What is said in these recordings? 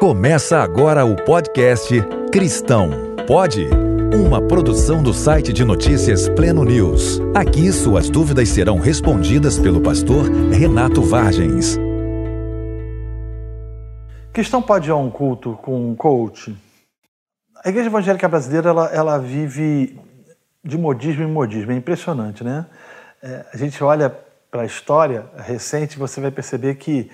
Começa agora o podcast Cristão. Pode? Uma produção do site de notícias Pleno News. Aqui suas dúvidas serão respondidas pelo pastor Renato Vargens. Cristão pode ir a um culto com um coach? A igreja evangélica brasileira ela, ela vive de modismo em modismo. É impressionante, né? É, a gente olha para a história recente, você vai perceber que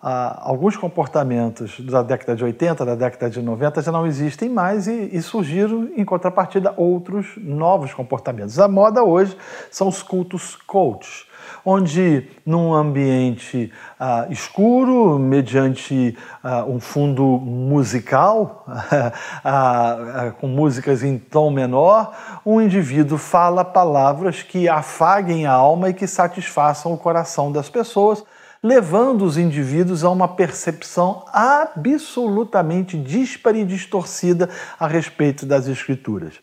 ah, alguns comportamentos da década de 80, da década de 90 já não existem mais e, e, surgiram, em contrapartida, outros novos comportamentos. A moda hoje são os cultos coach, onde num ambiente ah, escuro, mediante ah, um fundo musical, com músicas em tom menor, um indivíduo fala palavras que afaguem a alma e que satisfaçam o coração das pessoas levando os indivíduos a uma percepção absolutamente dispara e distorcida a respeito das Escrituras.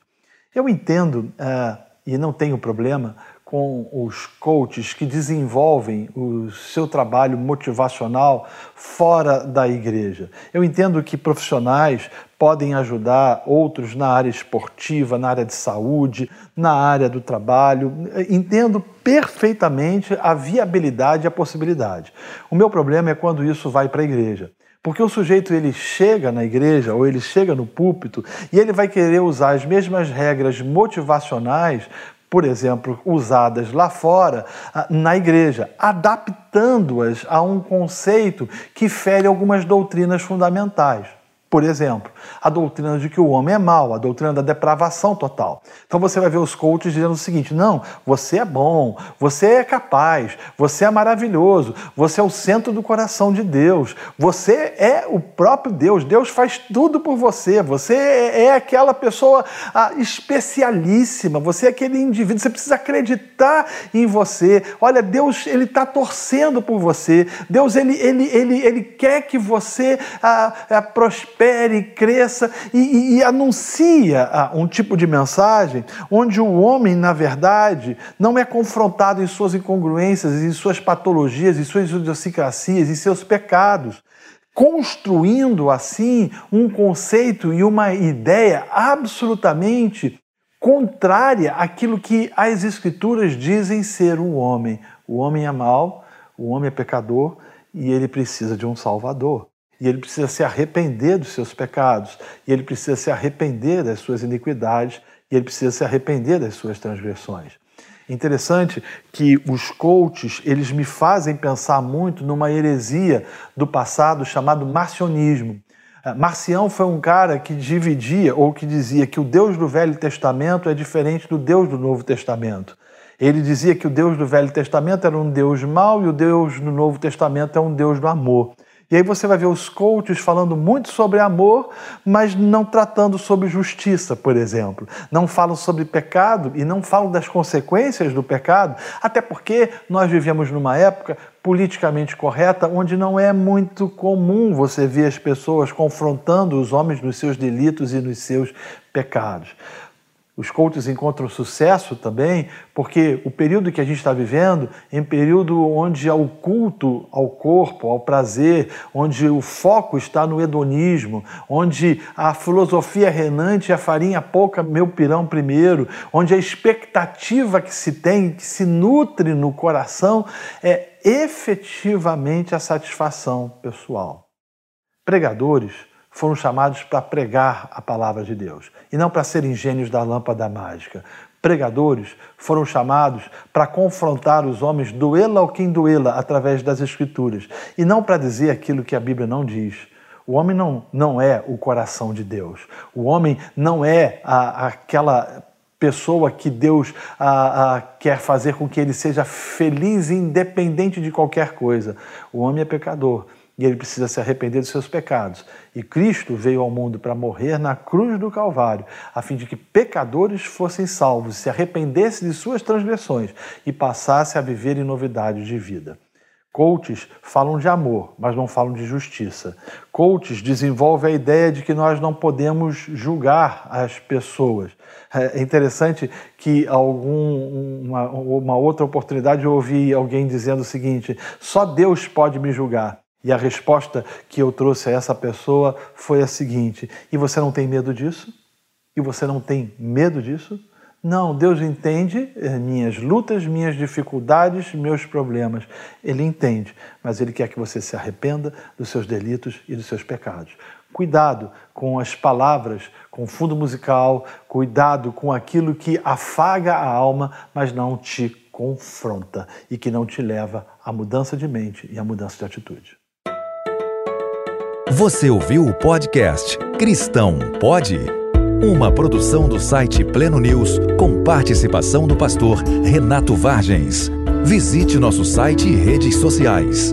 Eu entendo, uh, e não tenho problema, com os coaches que desenvolvem o seu trabalho motivacional fora da igreja. Eu entendo que profissionais podem ajudar outros na área esportiva, na área de saúde, na área do trabalho. Entendo perfeitamente a viabilidade e a possibilidade. O meu problema é quando isso vai para a igreja. Porque o sujeito ele chega na igreja ou ele chega no púlpito e ele vai querer usar as mesmas regras motivacionais por exemplo, usadas lá fora ah, na igreja, adaptando-as a um conceito que fere algumas doutrinas fundamentais. Por exemplo, a doutrina de que o homem é mau, a doutrina da depravação total. Então você vai ver os coaches dizendo o seguinte: não, você é bom, você é capaz, você é maravilhoso, você é o centro do coração de Deus, você é o próprio Deus, Deus faz tudo por você, você é aquela pessoa ah, especialíssima, você é aquele indivíduo, você precisa acreditar em você. Olha, Deus ele está torcendo por você, Deus ele, ele, ele, ele quer que você ah, ah, prospere prospere, cresça e, e, e anuncia ah, um tipo de mensagem onde o homem, na verdade, não é confrontado em suas incongruências, em suas patologias, em suas idiosincrasias, em seus pecados construindo assim um conceito e uma ideia absolutamente contrária àquilo que as Escrituras dizem ser o homem. O homem é mau, o homem é pecador e ele precisa de um Salvador e ele precisa se arrepender dos seus pecados, e ele precisa se arrepender das suas iniquidades, e ele precisa se arrepender das suas transgressões. Interessante que os coaches, eles me fazem pensar muito numa heresia do passado chamado marcionismo. É, Marcião foi um cara que dividia ou que dizia que o Deus do Velho Testamento é diferente do Deus do Novo Testamento. Ele dizia que o Deus do Velho Testamento era um Deus mau e o Deus do Novo Testamento é um Deus do amor. E aí você vai ver os coaches falando muito sobre amor, mas não tratando sobre justiça, por exemplo. Não falam sobre pecado e não falam das consequências do pecado, até porque nós vivemos numa época politicamente correta onde não é muito comum você ver as pessoas confrontando os homens nos seus delitos e nos seus pecados. Os coaches encontram sucesso também porque o período que a gente está vivendo é um período onde há o culto ao corpo, ao prazer, onde o foco está no hedonismo, onde a filosofia renante, a farinha pouca, meu pirão primeiro, onde a expectativa que se tem, que se nutre no coração, é efetivamente a satisfação pessoal. Pregadores foram chamados para pregar a palavra de Deus e não para serem gênios da lâmpada mágica. Pregadores foram chamados para confrontar os homens, doê-la ou quem doê-la, através das Escrituras, e não para dizer aquilo que a Bíblia não diz. O homem não, não é o coração de Deus. O homem não é a, aquela pessoa que Deus a, a, quer fazer com que ele seja feliz, independente de qualquer coisa. O homem é pecador e ele precisa se arrepender dos seus pecados. E Cristo veio ao mundo para morrer na cruz do Calvário, a fim de que pecadores fossem salvos, se arrependessem de suas transgressões e passassem a viver em novidade de vida. Coaches falam de amor, mas não falam de justiça. Coaches desenvolvem a ideia de que nós não podemos julgar as pessoas. É interessante que algum, uma, uma outra oportunidade eu ouvi alguém dizendo o seguinte: só Deus pode me julgar. E a resposta que eu trouxe a essa pessoa foi a seguinte: e você não tem medo disso? E você não tem medo disso? Não, Deus entende minhas lutas, minhas dificuldades, meus problemas. Ele entende, mas Ele quer que você se arrependa dos seus delitos e dos seus pecados. Cuidado com as palavras, com o fundo musical, cuidado com aquilo que afaga a alma, mas não te confronta e que não te leva à mudança de mente e à mudança de atitude. Você ouviu o podcast Cristão Pode? Uma produção do site Pleno News com participação do pastor Renato Vargens. Visite nosso site e redes sociais.